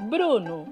Bruno.